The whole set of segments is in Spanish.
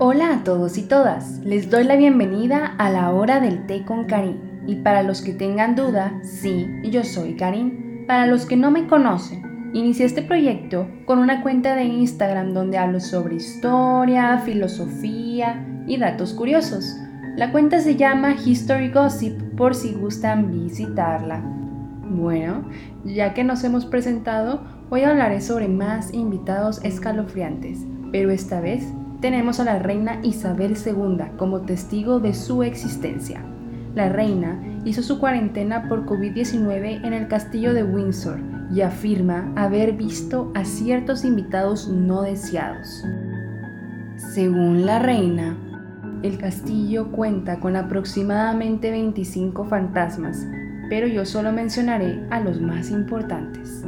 Hola a todos y todas, les doy la bienvenida a la hora del té con Karim. Y para los que tengan duda, sí, yo soy Karim. Para los que no me conocen, inicié este proyecto con una cuenta de Instagram donde hablo sobre historia, filosofía y datos curiosos. La cuenta se llama History Gossip por si gustan visitarla. Bueno, ya que nos hemos presentado, hoy hablaré sobre más invitados escalofriantes, pero esta vez tenemos a la reina Isabel II como testigo de su existencia. La reina hizo su cuarentena por COVID-19 en el castillo de Windsor y afirma haber visto a ciertos invitados no deseados. Según la reina, el castillo cuenta con aproximadamente 25 fantasmas, pero yo solo mencionaré a los más importantes.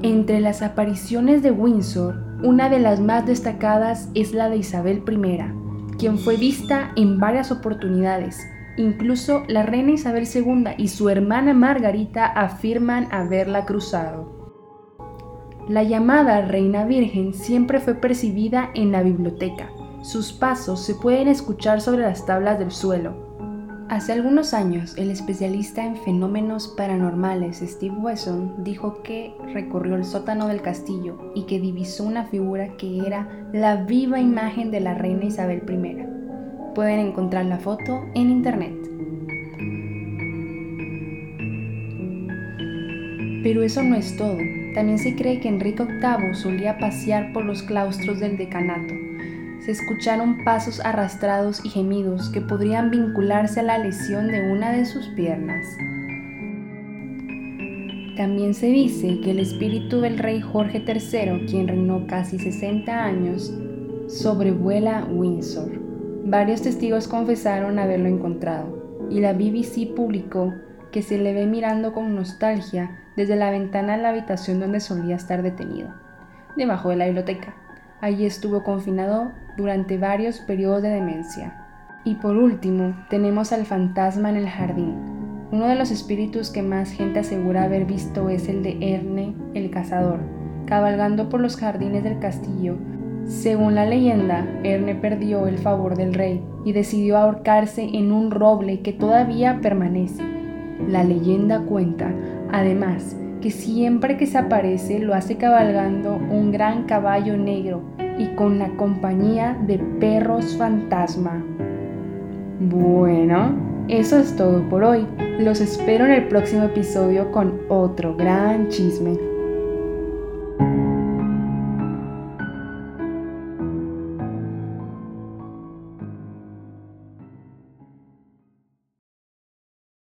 Entre las apariciones de Windsor una de las más destacadas es la de Isabel I, quien fue vista en varias oportunidades. Incluso la reina Isabel II y su hermana Margarita afirman haberla cruzado. La llamada Reina Virgen siempre fue percibida en la biblioteca. Sus pasos se pueden escuchar sobre las tablas del suelo, Hace algunos años, el especialista en fenómenos paranormales Steve Wesson dijo que recorrió el sótano del castillo y que divisó una figura que era la viva imagen de la reina Isabel I. Pueden encontrar la foto en internet. Pero eso no es todo. También se cree que Enrique VIII solía pasear por los claustros del decanato se escucharon pasos arrastrados y gemidos que podrían vincularse a la lesión de una de sus piernas. También se dice que el espíritu del rey Jorge III, quien reinó casi 60 años, sobrevuela Windsor. Varios testigos confesaron haberlo encontrado, y la BBC publicó que se le ve mirando con nostalgia desde la ventana de la habitación donde solía estar detenido, debajo de la biblioteca. Allí estuvo confinado durante varios periodos de demencia. Y por último, tenemos al fantasma en el jardín. Uno de los espíritus que más gente asegura haber visto es el de Erne el cazador, cabalgando por los jardines del castillo. Según la leyenda, Erne perdió el favor del rey y decidió ahorcarse en un roble que todavía permanece. La leyenda cuenta, además, que siempre que se aparece lo hace cabalgando un gran caballo negro y con la compañía de perros fantasma. Bueno, eso es todo por hoy. Los espero en el próximo episodio con otro gran chisme.